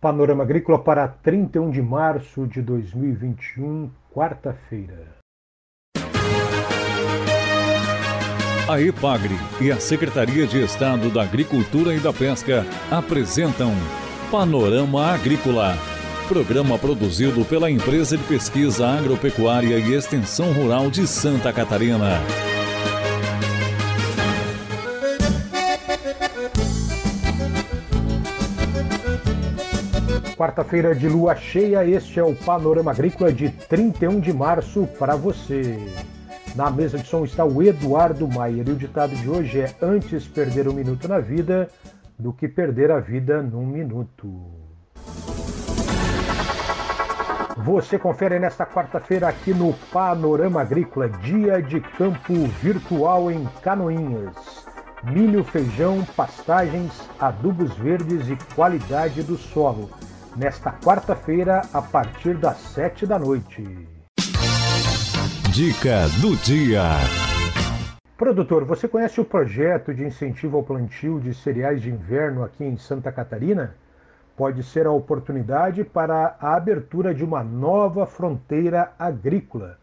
Panorama Agrícola para 31 de março de 2021, quarta-feira. A EPAGRE e a Secretaria de Estado da Agricultura e da Pesca apresentam Panorama Agrícola, programa produzido pela Empresa de Pesquisa Agropecuária e Extensão Rural de Santa Catarina. Quarta-feira de lua cheia, este é o Panorama Agrícola de 31 de março para você. Na mesa de som está o Eduardo Maier e o ditado de hoje é: Antes perder um minuto na vida do que perder a vida num minuto. Você confere nesta quarta-feira aqui no Panorama Agrícola, dia de campo virtual em Canoinhas. Milho, feijão, pastagens, adubos verdes e qualidade do solo. Nesta quarta-feira, a partir das sete da noite. Dica do dia. Produtor, você conhece o projeto de incentivo ao plantio de cereais de inverno aqui em Santa Catarina? Pode ser a oportunidade para a abertura de uma nova fronteira agrícola.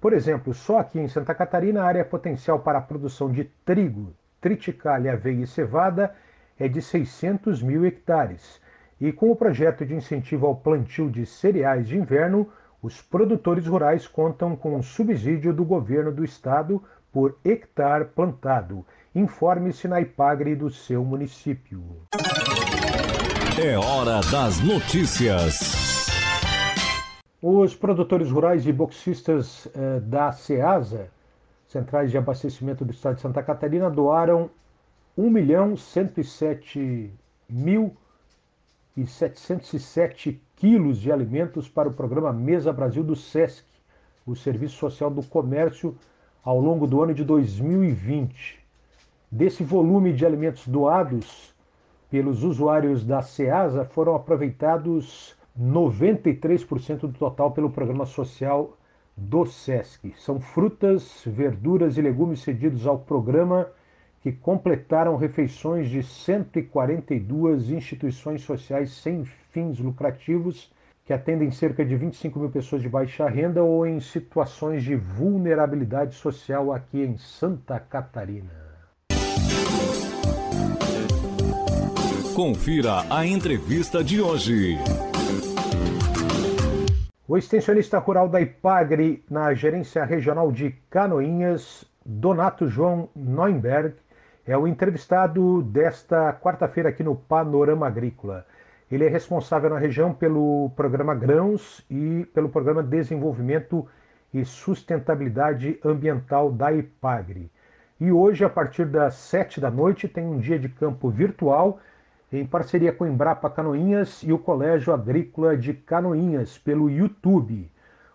Por exemplo, só aqui em Santa Catarina a área potencial para a produção de trigo, triticale, aveia e cevada é de 600 mil hectares. E com o projeto de incentivo ao plantio de cereais de inverno, os produtores rurais contam com um subsídio do governo do estado por hectare plantado. Informe-se na IPAGRE do seu município. É hora das notícias. Os produtores rurais e boxistas eh, da SEASA, Centrais de Abastecimento do Estado de Santa Catarina, doaram 1 milhão 107 mil e 707 quilos de alimentos para o programa Mesa Brasil do SESC, o Serviço Social do Comércio, ao longo do ano de 2020. Desse volume de alimentos doados pelos usuários da SEASA, foram aproveitados 93% do total pelo programa social do SESC. São frutas, verduras e legumes cedidos ao programa que completaram refeições de 142 instituições sociais sem fins lucrativos, que atendem cerca de 25 mil pessoas de baixa renda ou em situações de vulnerabilidade social aqui em Santa Catarina. Confira a entrevista de hoje. O extensionista rural da Ipagre, na gerência regional de Canoinhas, Donato João Neumberg, é o entrevistado desta quarta-feira aqui no Panorama Agrícola. Ele é responsável na região pelo programa Grãos e pelo programa Desenvolvimento e Sustentabilidade Ambiental da IPAGRE. E hoje, a partir das sete da noite, tem um dia de campo virtual em parceria com Embrapa Canoinhas e o Colégio Agrícola de Canoinhas pelo YouTube.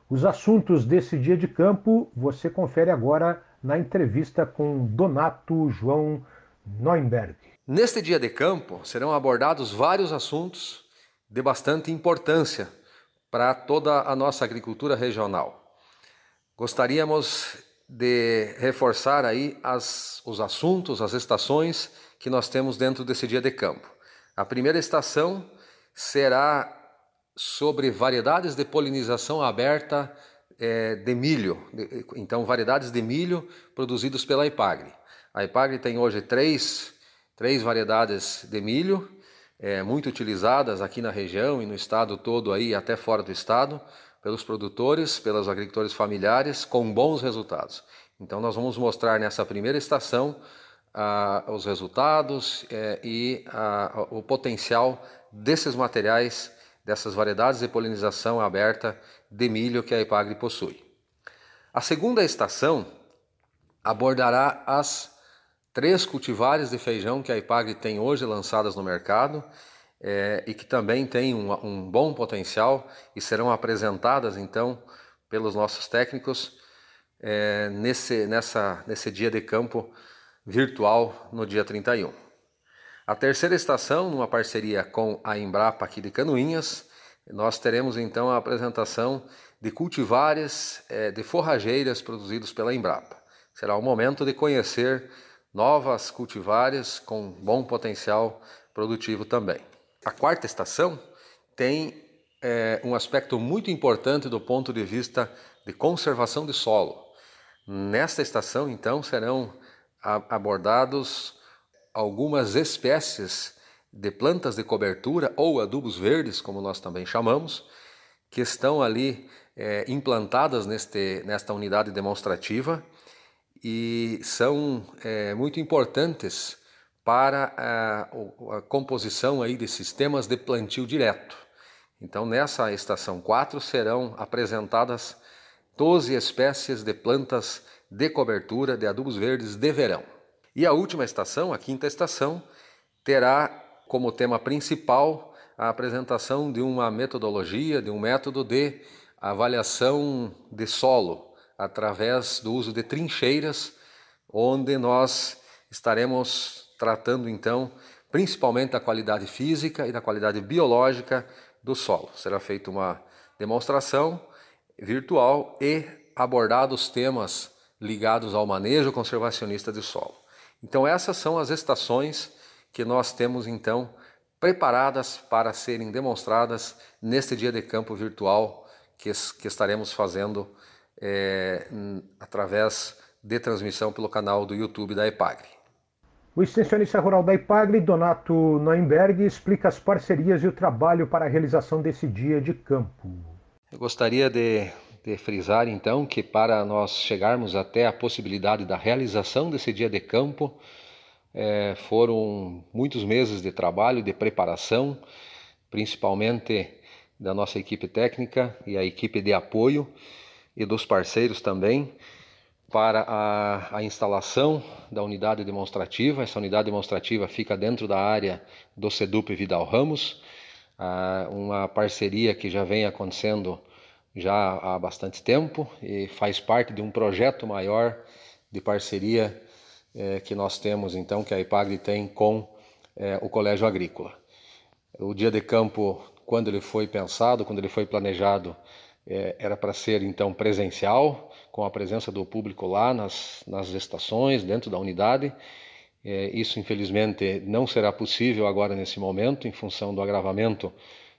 Os assuntos desse dia de campo você confere agora na entrevista com Donato João Neumberg. Neste dia de campo serão abordados vários assuntos de bastante importância para toda a nossa agricultura regional. Gostaríamos de reforçar aí as, os assuntos, as estações que nós temos dentro desse dia de campo. A primeira estação será sobre variedades de polinização aberta é, de milho, então variedades de milho produzidos pela Ipagre. A Ipagre tem hoje três, três variedades de milho, é, muito utilizadas aqui na região e no estado todo aí, até fora do estado, pelos produtores, pelos agricultores familiares, com bons resultados. Então nós vamos mostrar nessa primeira estação ah, os resultados é, e ah, o potencial desses materiais dessas variedades de polinização aberta de milho que a Ipagre possui. A segunda estação abordará as três cultivares de feijão que a Ipagre tem hoje lançadas no mercado é, e que também têm um, um, bom potencial e serão apresentadas então pelos nossos técnicos é, nesse, nessa, nesse dia de campo virtual no dia 31. A terceira estação, numa parceria com a Embrapa aqui de Canoinhas, nós teremos então a apresentação de cultivares é, de forrageiras produzidos pela Embrapa. Será o momento de conhecer novas cultivares com bom potencial produtivo também. A quarta estação, tem é, um aspecto muito importante do ponto de vista de conservação de solo. Nesta estação, então, serão abordados algumas espécies de plantas de cobertura ou adubos verdes, como nós também chamamos, que estão ali é, implantadas neste, nesta unidade demonstrativa e são é, muito importantes para a, a, composição aí de sistemas de plantio direto. Então, nessa estação 4 serão apresentadas 12 espécies de plantas de cobertura de adubos verdes de verão. E a última estação, a quinta estação, terá como tema principal a apresentação de uma metodologia, de um método de avaliação de solo através do uso de trincheiras, onde nós estaremos tratando então principalmente da qualidade física e da qualidade biológica do solo. Será feita uma demonstração virtual e abordados temas ligados ao manejo conservacionista de solo. Então essas são as estações que nós temos então preparadas para serem demonstradas neste dia de campo virtual que, que estaremos fazendo é, através de transmissão pelo canal do YouTube da EPAGRE. O extensionista rural da IPAGRE, Donato Noemberg, explica as parcerias e o trabalho para a realização desse dia de campo. Eu gostaria de frisar então que para nós chegarmos até a possibilidade da realização desse dia de campo, é, foram muitos meses de trabalho, de preparação, principalmente da nossa equipe técnica e a equipe de apoio e dos parceiros também para a, a, instalação da unidade demonstrativa. Essa unidade demonstrativa fica dentro da área do SEDUP Vidal Ramos, uma parceria que já vem acontecendo já há bastante tempo e faz parte de um projeto maior de parceria é, que nós temos, então, que a IPAGRE tem com é, o Colégio Agrícola. O dia de campo, quando ele foi pensado, quando ele foi planejado, é, era para ser então presencial, com a presença do público lá nas, nas estações, dentro da unidade. Isso, infelizmente, não será possível agora nesse momento, em função do agravamento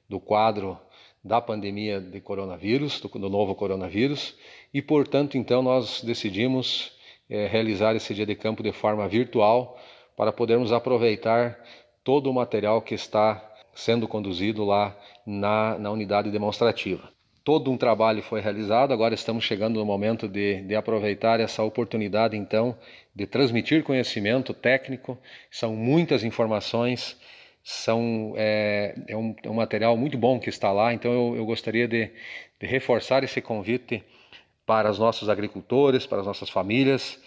do quadro da pandemia de coronavírus, do, do novo coronavírus, e, portanto, então, nós decidimos é, realizar esse dia de campo de forma virtual para podermos aproveitar todo o material que está sendo conduzido lá na, na unidade demonstrativa todo um trabalho foi realizado, agora estamos chegando no momento de, de aproveitar essa oportunidade, então, de transmitir conhecimento técnico. São muitas informações, são, é, é, um, é um, material muito bom que está lá, então eu, eu gostaria de, de reforçar esse convite para os nossos agricultores, para as nossas famílias,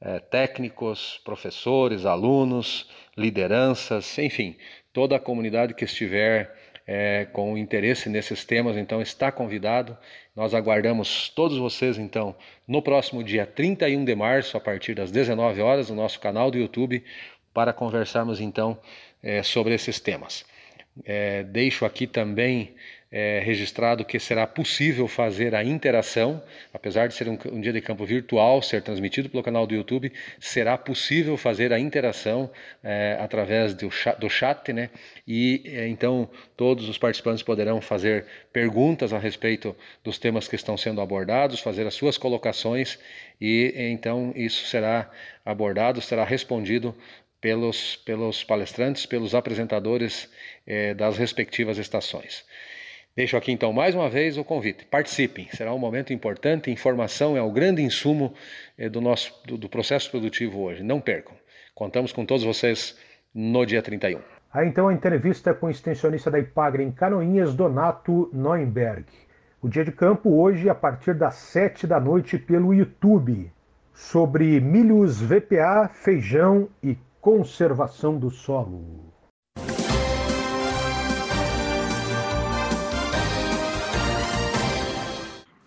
é, técnicos, professores, alunos, lideranças, enfim, toda a comunidade que estiver é, com interesse nesses temas, então está convidado. Nós aguardamos todos vocês, então, no próximo dia 31 de março, a partir das 19 horas, no nosso canal do YouTube, para conversarmos, então, é, sobre esses temas. É, deixo aqui também é, registrado que será possível fazer a interação, apesar de ser um, um, dia de campo virtual, ser transmitido pelo canal do YouTube, será possível fazer a interação é, através do chat, do chat, né? E é, então todos os participantes poderão fazer perguntas a respeito dos temas que estão sendo abordados, fazer as suas colocações e então isso será abordado, será respondido pelos, pelos palestrantes, pelos apresentadores eh, das respectivas estações. Deixo aqui então mais uma vez o convite. Participem, será um momento importante. Informação é o grande insumo eh, do nosso do, do processo produtivo hoje. Não percam. Contamos com todos vocês no dia 31. Aí então a entrevista com o extensionista da Ipagre em Canoinhas, Donato Neuenberg. O dia de campo hoje a partir das 7 da noite pelo YouTube sobre milhos VPA, feijão e conservação do solo.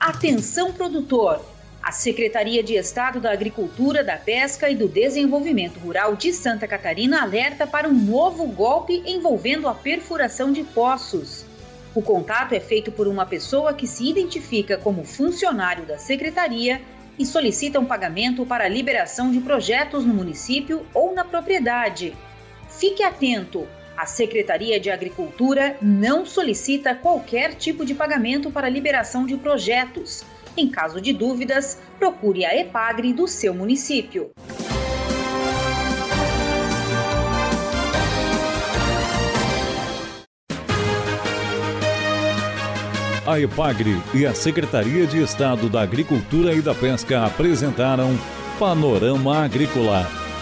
Atenção produtor! A Secretaria de Estado da Agricultura, da Pesca e do Desenvolvimento Rural de Santa Catarina alerta para um novo golpe envolvendo a perfuração de poços. O contato é feito por uma pessoa que se identifica como funcionário da secretaria e solicita um pagamento para a liberação de projetos no município ou na propriedade. Fique atento! A Secretaria de Agricultura não solicita qualquer tipo de pagamento para liberação de projetos. Em caso de dúvidas, procure a EPAGRE do seu município. A EPAGRE e a Secretaria de Estado da Agricultura e da Pesca apresentaram Panorama Agrícola,